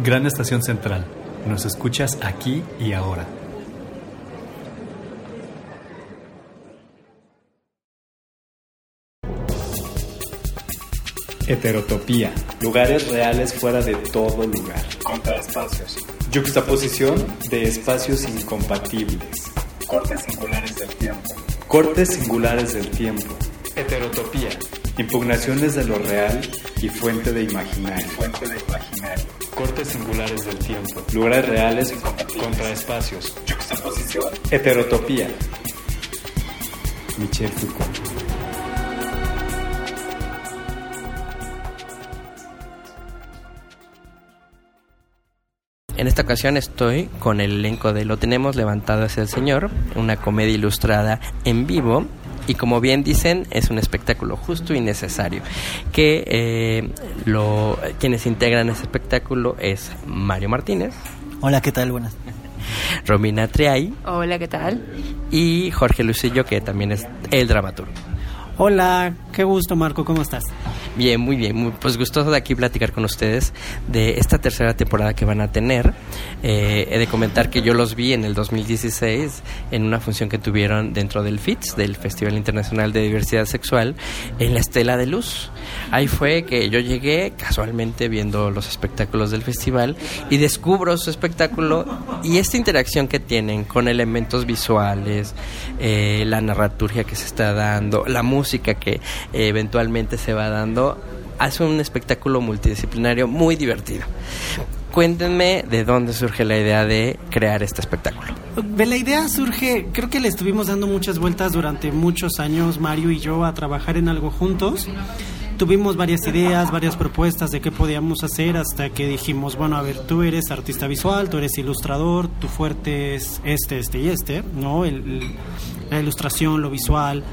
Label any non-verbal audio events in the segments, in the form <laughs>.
Gran Estación Central. Nos escuchas aquí y ahora. Heterotopía. Lugares reales fuera de todo lugar. Contraespacios. Yuxtaposición de espacios incompatibles. Cortes singulares del tiempo. Cortes singulares del tiempo. Heterotopía. Impugnaciones de lo real y fuente de imaginario. Fuente de imaginario. Cortes singulares del tiempo. Lugares reales contraespacios. Yuxtaposición. Heterotopía. Michel Foucault. En esta ocasión estoy con el elenco de Lo Tenemos Levantado hacia el Señor, una comedia ilustrada en vivo y como bien dicen es un espectáculo justo y necesario que eh, lo, quienes integran ese espectáculo es Mario Martínez Hola, ¿qué tal? Buenas. Romina Triay Hola, ¿qué tal? y Jorge Lucillo que también es el dramaturgo Hola, qué gusto Marco, ¿cómo estás? Bien, muy bien, muy, pues gustoso de aquí platicar con ustedes de esta tercera temporada que van a tener. Eh, he de comentar que yo los vi en el 2016 en una función que tuvieron dentro del FITS, del Festival Internacional de Diversidad Sexual, en la Estela de Luz. Ahí fue que yo llegué casualmente viendo los espectáculos del festival y descubro su espectáculo y esta interacción que tienen con elementos visuales, eh, la narraturgia que se está dando, la música que eh, eventualmente se va dando, hace un espectáculo multidisciplinario muy divertido. Cuéntenme de dónde surge la idea de crear este espectáculo. La idea surge, creo que le estuvimos dando muchas vueltas durante muchos años, Mario y yo, a trabajar en algo juntos. Tuvimos varias ideas, varias propuestas de qué podíamos hacer hasta que dijimos, bueno, a ver, tú eres artista visual, tú eres ilustrador, tu fuerte es este, este y este, ¿no? El- el- la ilustración, lo visual.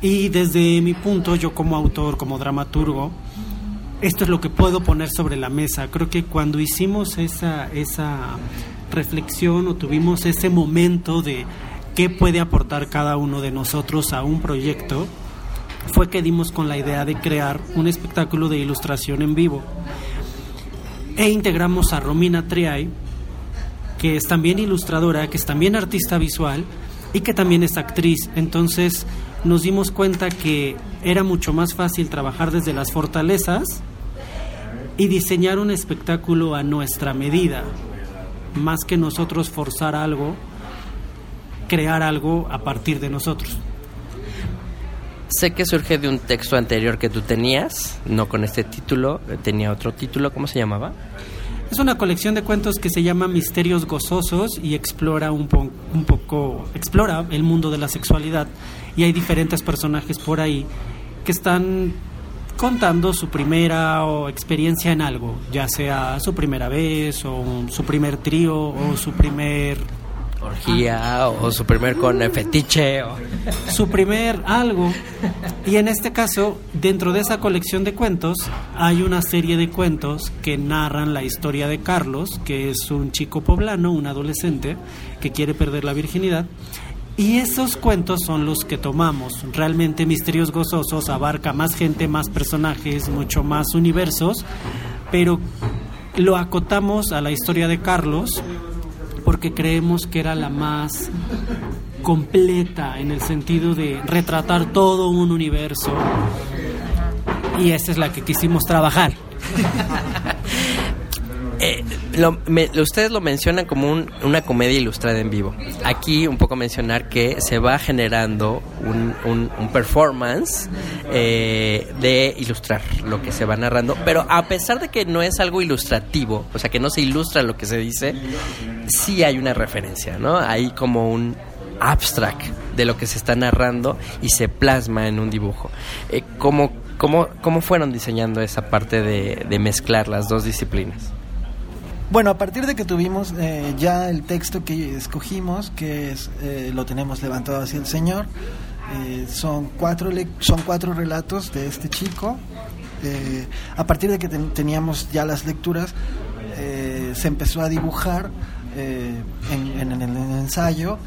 Y desde mi punto, yo como autor, como dramaturgo, esto es lo que puedo poner sobre la mesa. Creo que cuando hicimos esa, esa reflexión o tuvimos ese momento de qué puede aportar cada uno de nosotros a un proyecto, fue que dimos con la idea de crear un espectáculo de ilustración en vivo. E integramos a Romina Triay, que es también ilustradora, que es también artista visual y que también es actriz. Entonces nos dimos cuenta que era mucho más fácil trabajar desde las fortalezas y diseñar un espectáculo a nuestra medida, más que nosotros forzar algo, crear algo a partir de nosotros. Sé que surge de un texto anterior que tú tenías, no con este título, eh, tenía otro título, ¿cómo se llamaba? Es una colección de cuentos que se llama Misterios Gozosos y explora un, po- un poco, explora el mundo de la sexualidad y hay diferentes personajes por ahí que están contando su primera o experiencia en algo, ya sea su primera vez o su primer trío o su primer Orgía o su primer con fetiche. O... su primer algo. Y en este caso, dentro de esa colección de cuentos, hay una serie de cuentos que narran la historia de Carlos, que es un chico poblano, un adolescente, que quiere perder la virginidad. Y esos cuentos son los que tomamos. Realmente Misterios Gozosos abarca más gente, más personajes, mucho más universos, pero lo acotamos a la historia de Carlos porque creemos que era la más completa en el sentido de retratar todo un universo y esa es la que quisimos trabajar. <laughs> Eh, lo- me- ustedes lo mencionan como un- una comedia ilustrada en vivo. Aquí un poco mencionar que se va generando un, performance eh, de ilustrar lo que se va narrando, pero a pesar de que no es algo ilustrativo, o sea que no se ilustra lo que se dice, sí hay una referencia, ¿no? Hay como un abstract de lo que se está narrando y se plasma en un dibujo. Eh, ¿cómo, ¿Cómo, ¿Cómo fueron diseñando esa parte de mezclar las dos disciplinas? Bueno, a partir de que tuvimos eh, ya el texto que escogimos, que es eh, lo tenemos levantado hacia el Señor, eh, son cuatro son cuatro relatos de este chico. a partir de que teníamos ya las lecturas, se empezó a dibujar en, en, el ensayo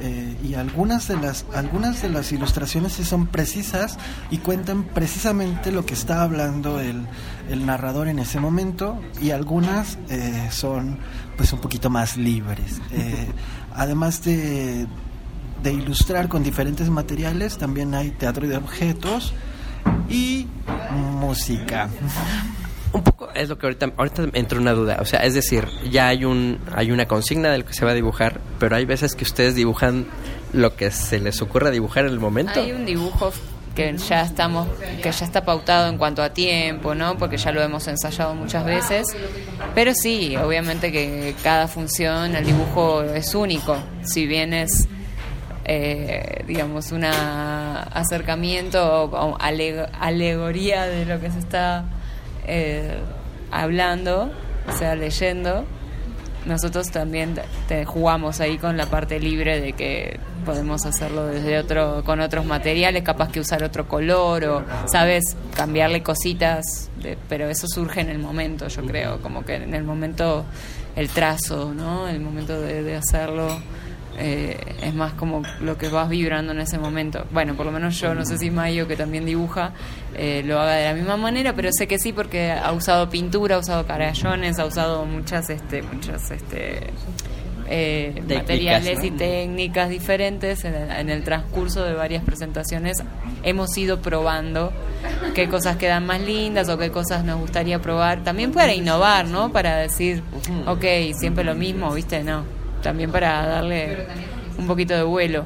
eh, y algunas de las algunas de las ilustraciones sí son precisas y cuentan precisamente lo que está hablando el, el narrador en ese momento y algunas eh, son pues un poquito más libres. Eh, <laughs> además de, de ilustrar con diferentes materiales también hay teatro de objetos y música <laughs> un poco es lo que ahorita ahorita entró una duda, o sea, es decir, ya hay un hay una consigna de lo que se va a dibujar, pero hay veces que ustedes dibujan lo que se les ocurra dibujar en el momento. Hay un dibujo que ya estamos que ya está pautado en cuanto a tiempo, ¿no? Porque ya lo hemos ensayado muchas veces. Pero sí, obviamente que cada función el dibujo es único, si bien es eh, digamos, un acercamiento o alegoría de lo que se está eh, hablando, o sea, leyendo, nosotros también te jugamos ahí con la parte libre de que podemos hacerlo desde otro con otros materiales capaz que usar otro color o sabes cambiarle cositas pero eso surge en el momento yo creo como que en el momento el trazo no el momento de, de hacerlo eh, es más como lo que vas vibrando en ese momento. Bueno, por lo menos yo, no sé si Mayo, que también dibuja, eh, lo haga de la misma manera, pero sé que sí porque ha usado pintura, ha usado carallones, ha usado muchas, este, muchas, este, eh, materiales y técnicas diferentes en el, en el, transcurso de varias presentaciones. Hemos ido probando qué cosas quedan más lindas o qué cosas nos gustaría probar también para innovar no para decir ok siempre lo mismo viste no también para darle un poquito de vuelo.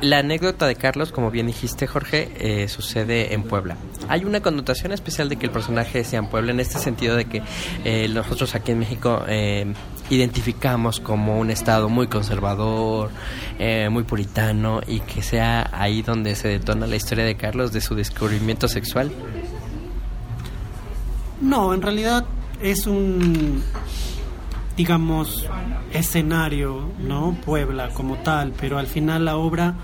La anécdota de Carlos, como bien dijiste Jorge, eh, sucede en Puebla. Hay una connotación especial de que el personaje sea en Puebla en este sentido de que eh, nosotros aquí en México eh, identificamos como un estado muy conservador, muy puritano y que sea ahí donde se detona la historia de Carlos de su descubrimiento sexual. No, en realidad es un digamos, escenario, ¿no? Puebla como tal, pero al final la obra,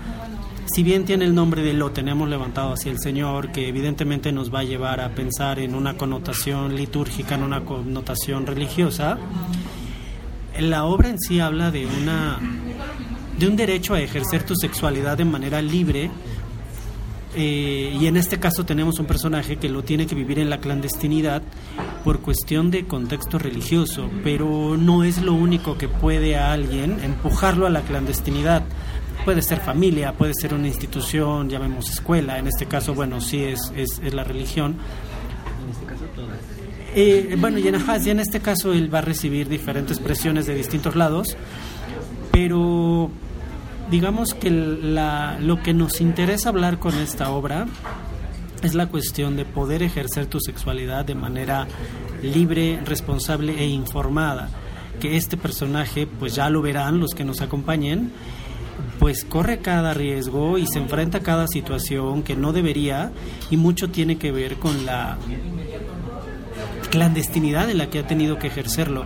si bien tiene el nombre de Lo tenemos levantado hacia el Señor, que evidentemente nos va a llevar a pensar en una connotación litúrgica, en una connotación religiosa, la obra en sí habla de una de un derecho a ejercer tu sexualidad de manera libre eh, y en este caso tenemos un personaje que lo tiene que vivir en la clandestinidad por cuestión de contexto religioso, pero no es lo único que puede a alguien empujarlo a la clandestinidad. Puede ser familia, puede ser una institución, llamemos escuela, en este caso, bueno, sí es, es, la religión. En este caso, eh, bueno, y en, y en este caso él va a recibir diferentes presiones de distintos lados, pero digamos que la, lo que nos interesa hablar con esta obra es la cuestión de poder ejercer tu sexualidad de manera libre, responsable e informada. Que este personaje, pues ya lo verán los que nos acompañen, pues corre cada riesgo y se enfrenta a cada situación que no debería y mucho tiene que ver con la clandestinidad en la que ha tenido que ejercerlo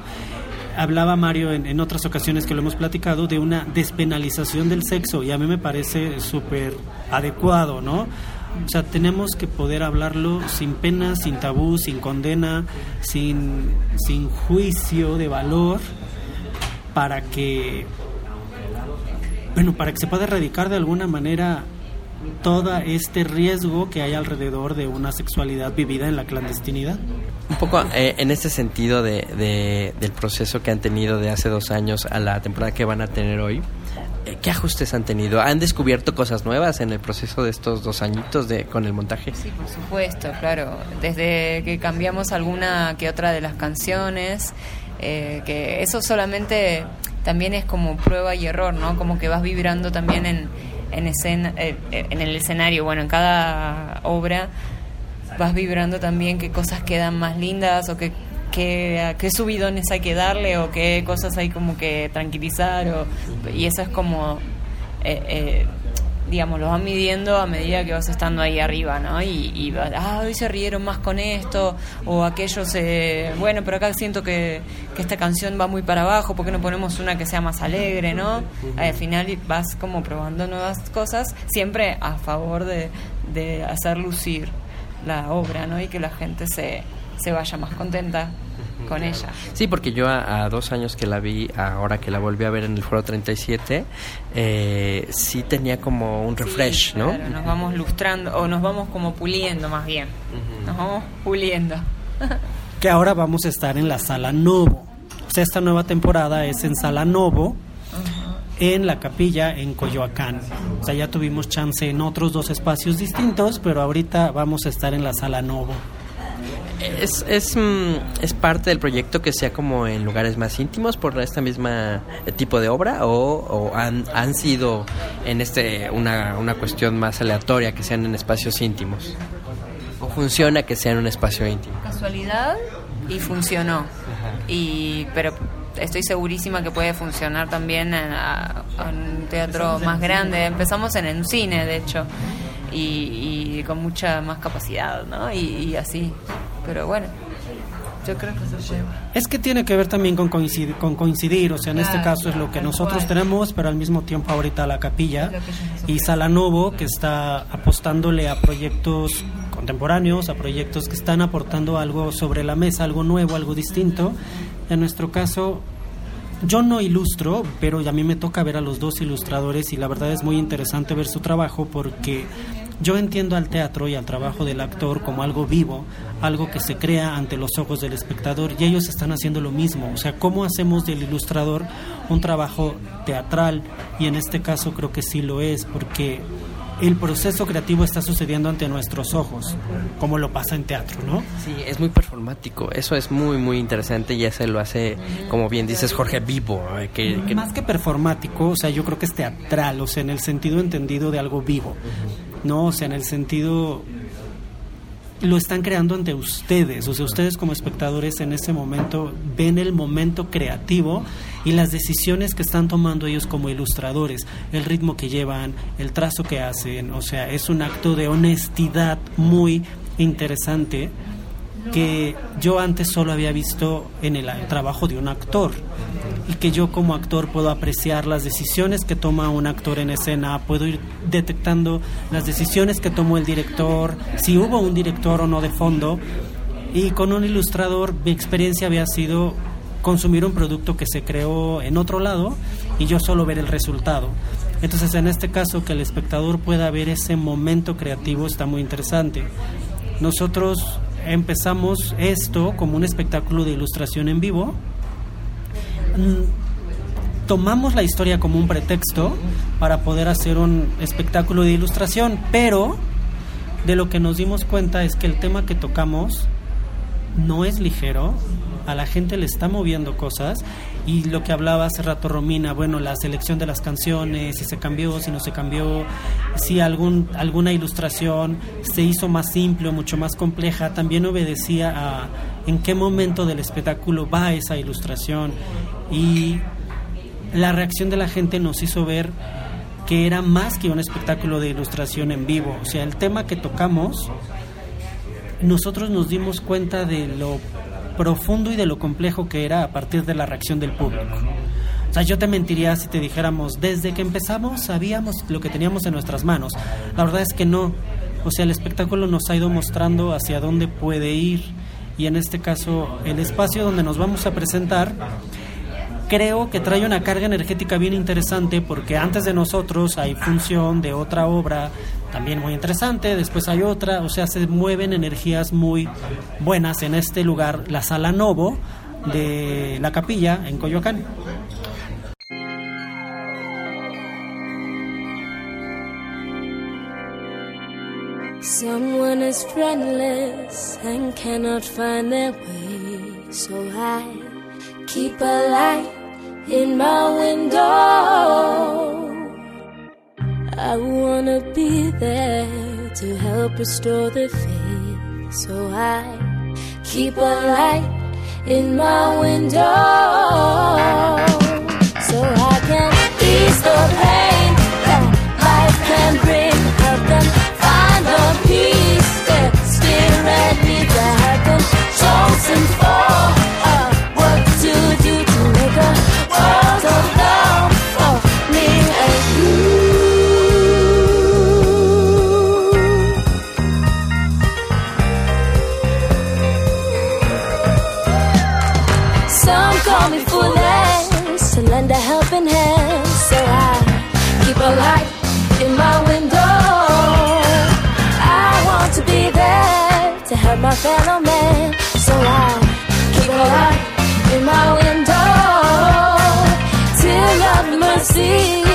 hablaba Mario en, otras ocasiones que lo hemos platicado de una despenalización del sexo y a mí me parece súper adecuado, ¿no? O sea, tenemos que poder hablarlo sin pena, sin tabú, sin condena, sin, sin juicio de valor, para que, bueno, para que se pueda erradicar de alguna manera todo este riesgo que hay alrededor de una sexualidad vivida en la clandestinidad. Un poco eh, en este sentido de, del proceso que han tenido de hace dos años a la temporada que van a tener hoy, eh, ¿qué ajustes han tenido? ¿Han descubierto cosas nuevas en el proceso de estos dos añitos de, con el montaje? Sí, por supuesto, claro. Desde que cambiamos alguna que otra de las canciones, eh, que eso solamente también es como prueba y error, ¿no? Como que vas vibrando también en, en, escena, en el escenario, bueno, en cada obra vas vibrando también qué cosas quedan más lindas o qué, qué, subidones hay que darle o qué cosas hay como que tranquilizar o, y eso es como eh, eh, digamos, los van midiendo a medida que vas estando ahí arriba, ¿no? Y, y ah, hoy se rieron más con esto, o aquello se... Bueno, pero acá siento que, que esta canción va muy para abajo, ¿por qué no ponemos una que sea más alegre, ¿no? Al final vas como probando nuevas cosas, siempre a favor de, de hacer lucir la obra, ¿no? Y que la gente se, se vaya más contenta con ella. Sí, porque yo a, a dos años que la vi, ahora que la volví a ver en el Foro 37, eh, sí tenía como un refresh, Sí, ¿no? Claro, nos vamos lustrando, o nos vamos como puliendo más bien. Nos vamos puliendo. que ahora vamos a estar en la Sala Novo. O sea, esta nueva temporada es en Sala Novo, en la capilla en Coyoacán. O sea, ya tuvimos chance en otros dos espacios distintos, pero ahorita vamos a estar en la Sala Novo. Es, es, mm, es parte del proyecto que sea como en lugares más íntimos por esta misma eh, tipo de obra o, o han, han sido en este una, una cuestión más aleatoria que sean en espacios íntimos o funciona que sea en un espacio íntimo Casualidad y funcionó. Y pero estoy segurísima que puede funcionar también en, a- en un teatro más grande. Empezamos en un cine, de hecho, y, y con mucha más capacidad, ¿no? Y, y así. Pero bueno, yo creo que se lleva. Es que tiene que ver también con coincidir, con coincidir, o sea, en este Claro, caso es lo que nosotros cual. tenemos, pero al mismo tiempo ahorita la capilla y ofrecen. Sala Novo que está apostándole a proyectos contemporáneos, a proyectos que están aportando algo sobre la mesa, algo nuevo, algo distinto. En nuestro caso, yo no ilustro, pero a mí me toca ver a los dos ilustradores y la verdad es muy interesante ver su trabajo porque yo entiendo al teatro y al trabajo del actor como algo vivo, algo que se crea ante los ojos del espectador y ellos están haciendo lo mismo. O sea, ¿cómo hacemos del ilustrador un trabajo teatral? Y en este caso creo que sí lo es porque el proceso creativo está sucediendo ante nuestros ojos, como lo pasa en teatro, ¿no? Sí, es muy performático. Eso es muy, muy interesante y ese lo hace, como bien dices, Jorge Vivo. eh, Que, que- Más que performático, o sea, yo creo que es teatral, o sea, en el sentido entendido de algo vivo, ¿no? O sea, en el sentido lo están creando ante ustedes, o sea, ustedes como espectadores en ese momento ven el momento creativo y las decisiones que están tomando ellos como ilustradores, el ritmo que llevan, el trazo que hacen, o sea, es un acto de honestidad muy interesante que yo antes solo había visto en el trabajo de un actor y que yo como actor puedo apreciar las decisiones que toma un actor en escena, puedo ir detectando las decisiones que tomó el director, si hubo un director o no de fondo y con un ilustrador mi experiencia había sido consumir un producto que se creó en otro lado y yo solo ver el resultado. Entonces en este caso que el espectador pueda ver ese momento creativo está muy interesante. Nosotros empezamos esto como un espectáculo de ilustración en vivo. Mm, Tomamos la historia como un pretexto para poder hacer un espectáculo de ilustración, pero de lo que nos dimos cuenta es que el tema que tocamos no es ligero, a la gente le está moviendo cosas y lo que hablaba hace rato Romina, bueno, la selección de las canciones, si se cambió, si no se cambió, si algún, alguna ilustración se hizo más simple o mucho más compleja, también obedecía a en qué momento del espectáculo va esa ilustración. Y la reacción de la gente nos hizo ver que era más que un espectáculo de ilustración en vivo, o sea, el tema que tocamos nosotros nos dimos cuenta de lo profundo y de lo complejo que era a partir de la reacción del público. O sea, yo te mentiría si te dijéramos, desde que empezamos sabíamos lo que teníamos en nuestras manos. La verdad es que no. O sea, el espectáculo nos ha ido mostrando hacia dónde puede ir y en este caso el espacio donde nos vamos a presentar creo que trae una carga energética bien interesante porque antes de nosotros hay función de otra obra también muy interesante, después hay otra, o sea, se mueven energías muy buenas en este lugar, la Sala Novo de la capilla en Coyoacán. Someone is friendless and cannot find their way, so I keep a light in my window. I wanna be there to help restore the faith, so I keep a light in my window, so I see.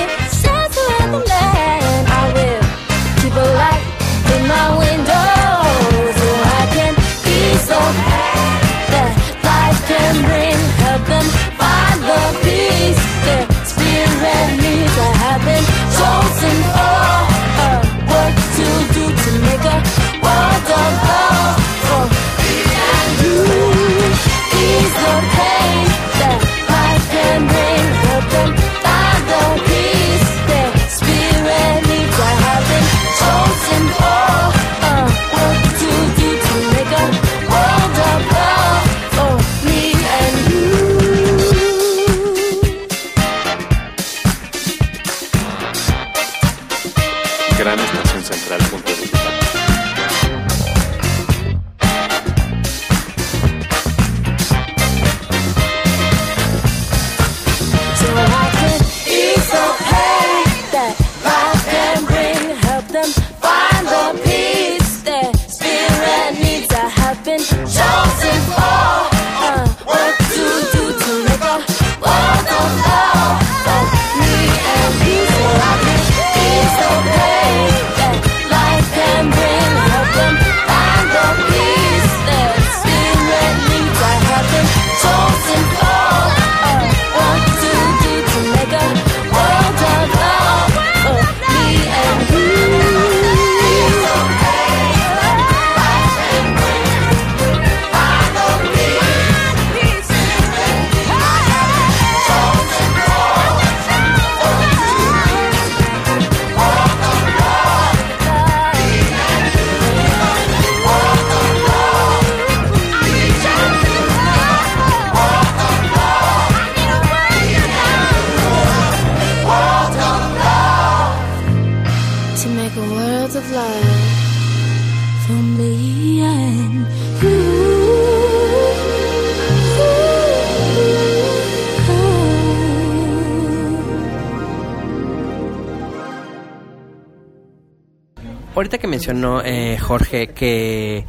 Ahorita que mencionó eh, Jorge que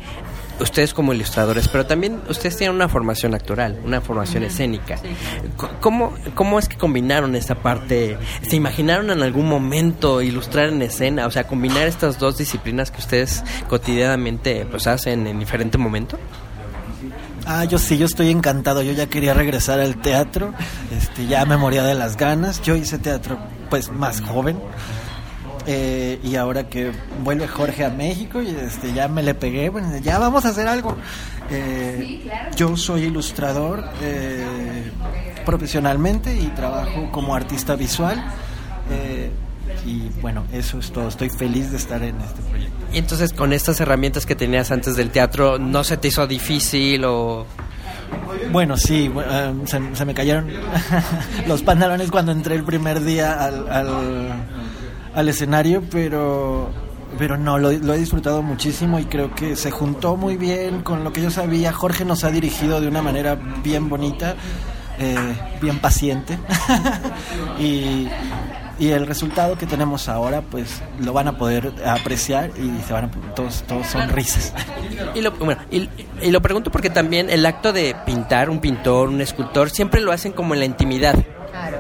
ustedes como ilustradores, pero también ustedes tienen una formación actoral, una formación escénica. ¿Cómo, ¿Cómo es que combinaron esta parte? ¿Se imaginaron en algún momento ilustrar en escena? O sea, combinar estas dos disciplinas que ustedes cotidianamente pues hacen en diferente momento. Ah, yo sí, yo estoy encantado. Yo ya quería regresar al teatro. Este, ya me moría de las ganas. Yo hice teatro, pues, más joven. Eh, y ahora que vuelve Jorge a México, y este, ya me le pegué. Bueno, ya vamos a hacer algo. Eh, yo soy ilustrador eh, profesionalmente y trabajo como artista visual. Eh, y bueno, eso es todo. Estoy feliz de estar en este proyecto. Y entonces con estas herramientas que tenías antes del teatro, ¿no se te hizo difícil o...? Bueno, sí, eh, se, se me cayeron <laughs> los pantalones cuando entré el primer día al, al, al escenario, pero, pero no, lo, he disfrutado muchísimo y creo que se juntó muy bien con lo que yo sabía. Jorge nos ha dirigido de una manera bien bonita, eh, bien paciente. <laughs> y, y el resultado que tenemos ahora, pues lo van a poder apreciar y se van a, todos, todos son risas. Y lo, bueno, y lo pregunto porque también el acto de pintar, un pintor, un escultor, siempre lo hacen como en la intimidad.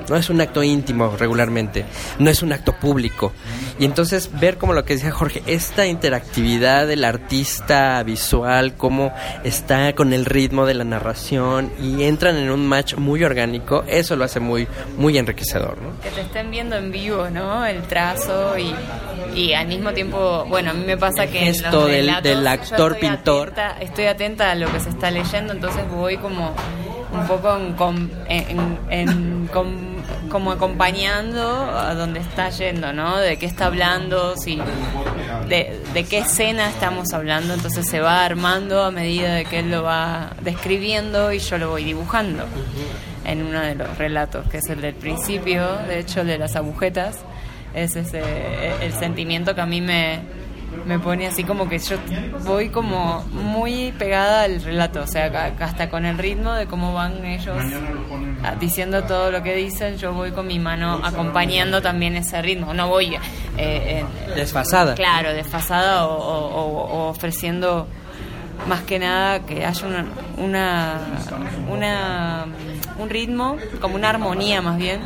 No es un acto íntimo regularmente, no es un acto público. Y entonces ver como lo que decía Jorge, esta interactividad del artista visual, cómo está con el ritmo de la narración y entran en un match muy orgánico, eso lo hace muy, muy enriquecedor. ¿no? Que te estén viendo en vivo, ¿no? El trazo y, y al mismo tiempo, bueno, a mí me pasa que Gesto del- del yo actor estoy pintor. atenta- estoy atenta a lo que se está leyendo, entonces voy como un poco en, com- en- en com- como acompañando a donde está yendo, ¿no? De qué está hablando, si de, de qué escena estamos hablando, entonces se va armando a medida de que él lo va describiendo y yo lo voy dibujando en uno de los relatos, que es el del principio, de hecho el de las agujetas, es ese, el sentimiento que a mí me, me pone así como que yo voy como muy pegada al relato, o sea, hasta con el ritmo de cómo van ellos diciendo todo lo que dicen, yo voy con mi mano acompañando también ese ritmo, no voy eh, en- Desfasada. Claro, desfasada o- o ofreciendo más que nada que haya una, una, una- un ritmo, como una armonía más bien,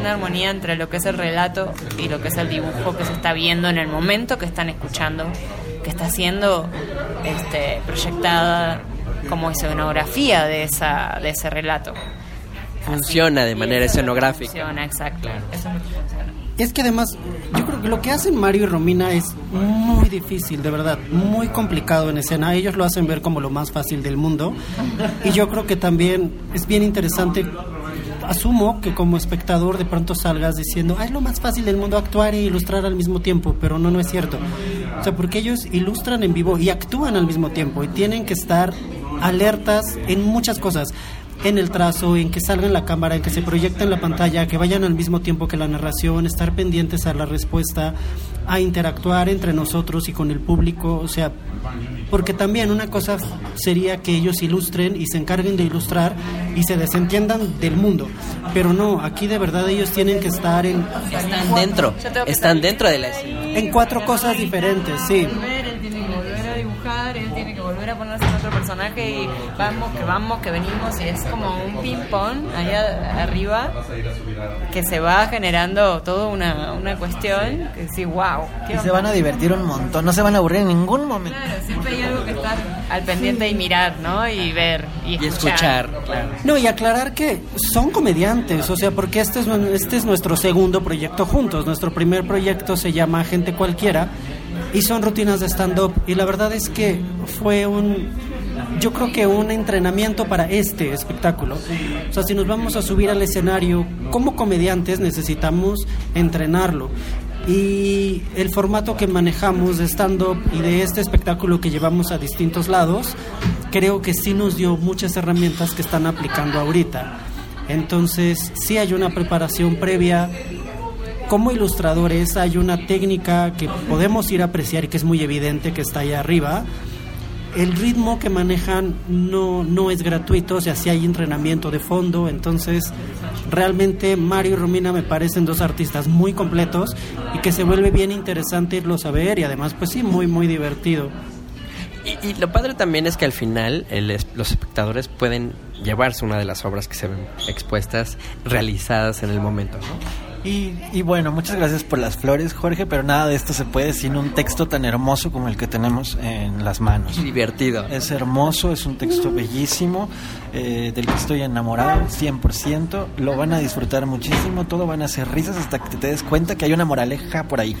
una armonía entre lo que es el relato y lo que es el dibujo que se está viendo en el momento que están escuchando, que está siendo este, proyectada como escenografía de, esa, de ese relato. Funciona de manera escenográfica. Funciona, exacto. Eso es lo que funciona. Es que además, yo creo que lo que hacen Mario y Romina es muy difícil, de verdad, muy complicado en escena. Ellos lo hacen ver como lo más fácil del mundo. Y yo creo que también es bien interesante. Asumo que como espectador de pronto salgas diciendo, ah, es lo más fácil del mundo actuar e ilustrar al mismo tiempo, pero no, no es cierto. O sea, porque ellos ilustran en vivo y actúan al mismo tiempo y tienen que estar alertas en muchas cosas en el trazo, en que salga en la cámara, en que se proyecte en la pantalla, que vayan al mismo tiempo que la narración, estar pendientes a la respuesta, a interactuar entre nosotros y con el público, o sea, porque también una cosa sería que ellos ilustren y se encarguen de ilustrar y se desentiendan del mundo, pero no, aquí de verdad ellos tienen que estar en, Están dentro, están salir dentro de la escena. en cuatro cosas diferentes, sí. él tiene que volver a dibujar, él tiene que volver a ponerse personaje y vamos, que vamos, que venimos y es como un ping-pong allá arriba que se va generando toda una, una cuestión que sí, wow. Y se van a divertir un montón, no se van a aburrir en ningún momento. Claro, siempre hay algo que estar al pendiente y mirar, ¿no? Y ver y Y escuchar. escuchar, claro. No, y aclarar que son comediantes, o sea, porque este es, este es nuestro segundo proyecto juntos. Nuestro primer proyecto se llama Gente Cualquiera y son rutinas de stand-up. Y la verdad es que fue un, yo creo que un entrenamiento para este espectáculo. O sea, si nos vamos a subir al escenario como comediantes necesitamos entrenarlo. Y el formato que manejamos de stand-up y de este espectáculo que llevamos a distintos lados, creo que sí nos dio muchas herramientas que están aplicando ahorita. Entonces, sí hay una preparación previa. Como ilustradores hay una técnica que podemos ir a apreciar y que es muy evidente que está ahí arriba. El ritmo que manejan no, no es gratuito, o sea, sí hay entrenamiento de fondo, entonces realmente Mario y Romina me parecen dos artistas muy completos y que se vuelve bien interesante irlos a ver y además pues sí, muy muy divertido. Y, y lo padre también es que al final el los espectadores pueden llevarse una de las obras que se ven expuestas, realizadas en el momento, ¿no? Y, y bueno, muchas gracias por las flores, Jorge, pero nada de esto se puede sin un texto tan hermoso como el que tenemos en las manos. Divertido. Es hermoso, es un texto bellísimo, eh, del que estoy enamorado 100%. Lo van a disfrutar muchísimo, todo van a ser risas hasta que te des cuenta que hay una moraleja por ahí.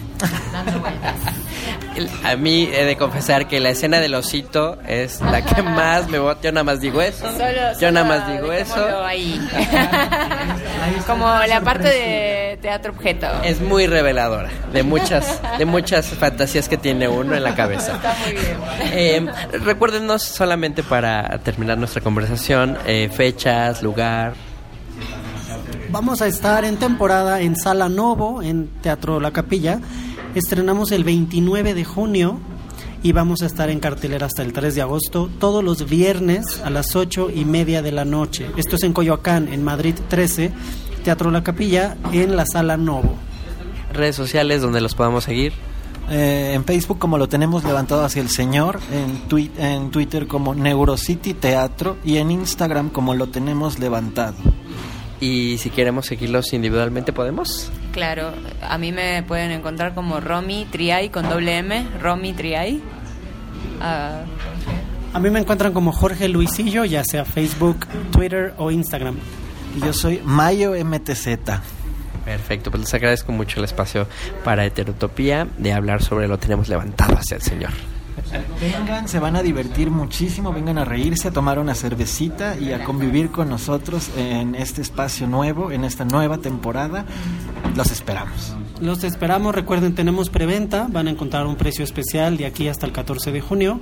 A mí he de confesar que la escena del osito es la que más me bota. Yo nada más digo eso. Solo- Yo nada más digo eso. ahí. <laughs> Como la parte de teatro objeto. Es muy reveladora de muchas, de muchas fantasías que tiene uno en la cabeza. Está muy bien. Eh, recuérdenos solamente para terminar nuestra conversación, eh, fechas, lugar. Vamos a estar en temporada en Sala Novo, en Teatro La Capilla. Estrenamos el 29 de junio y vamos a estar en cartelera hasta el 3 de agosto, todos los viernes a las 8 y media de la noche. Esto es en Coyoacán, en Madrid 13, Teatro La Capilla, en la Sala Novo. Redes sociales donde los podamos seguir. Eh, en Facebook como lo tenemos levantado hacia el Señor, en, twi- en Twitter como Neurocity Teatro y en Instagram como lo tenemos levantado. Y si queremos seguirlos individualmente, ¿podemos? Claro, a mí me pueden encontrar como Romy Triay con doble M, Romy Triay. Ah, A mí me encuentran como Jorge Luisillo, ya sea Facebook, Twitter o Instagram. Y yo soy Mayo MTZ. Perfecto, pues les agradezco mucho el espacio para Heterotopía de hablar sobre lo tenemos levantado hacia el Señor. Vengan, se van a divertir muchísimo, vengan a reírse, a tomar una cervecita y a convivir con nosotros en este espacio nuevo, en esta nueva temporada. Los esperamos. Los esperamos, recuerden, tenemos preventa, van a encontrar un precio especial de aquí hasta el 14 de junio.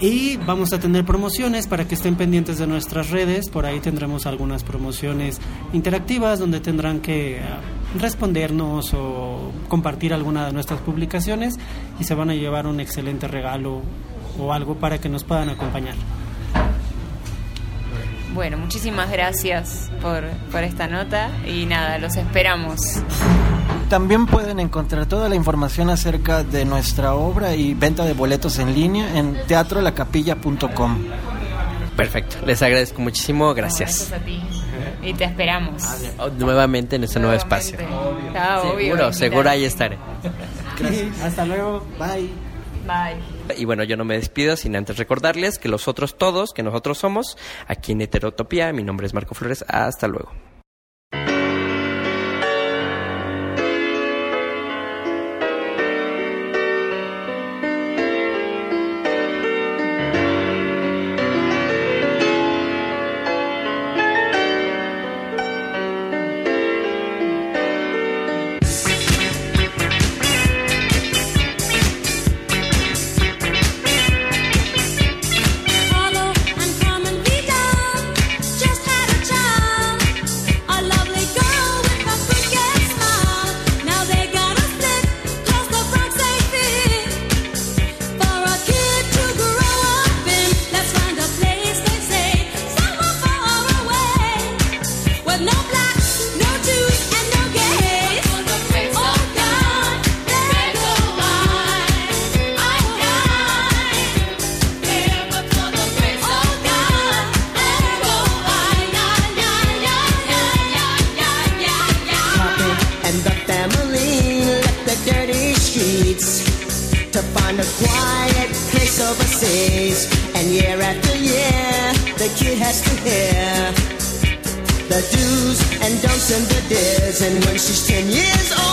Y vamos a tener promociones para que estén pendientes de nuestras redes. Por ahí tendremos algunas promociones interactivas donde tendrán que ah, respondernos o compartir alguna de nuestras publicaciones y se van a llevar un excelente regalo o algo para que nos puedan acompañar. Bueno, muchísimas gracias por, por esta nota y nada, los esperamos. También pueden encontrar toda la información acerca de nuestra obra y venta de boletos en línea en teatrolacapilla.com. Perfecto, les agradezco muchísimo, gracias. a ti. Y te esperamos. Oh, Nuevamente en este nuevo espacio. Ah, obvio, Seguro, seguro ahí estaré. Hasta luego. Bye. Bye. Y bueno, yo no me despido sin antes recordarles que los otros todos, que nosotros somos, aquí en Heterotopía, mi nombre es Marco Flores, hasta luego. And and the dares. And when she's ten years old,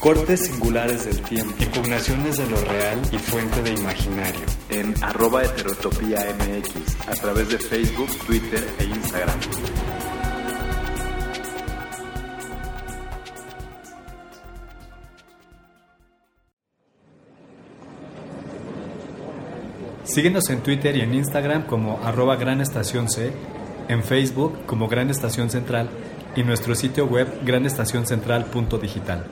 cortes singulares del tiempo, impugnaciones de lo real y fuente de imaginario. En arroba heterotopía MX, a través de Facebook, Twitter e Instagram. Síguenos en Twitter y en Instagram como arroba Gran Estación C, en Facebook como Gran Estación Central y nuestro sitio web granestacioncentral.digital.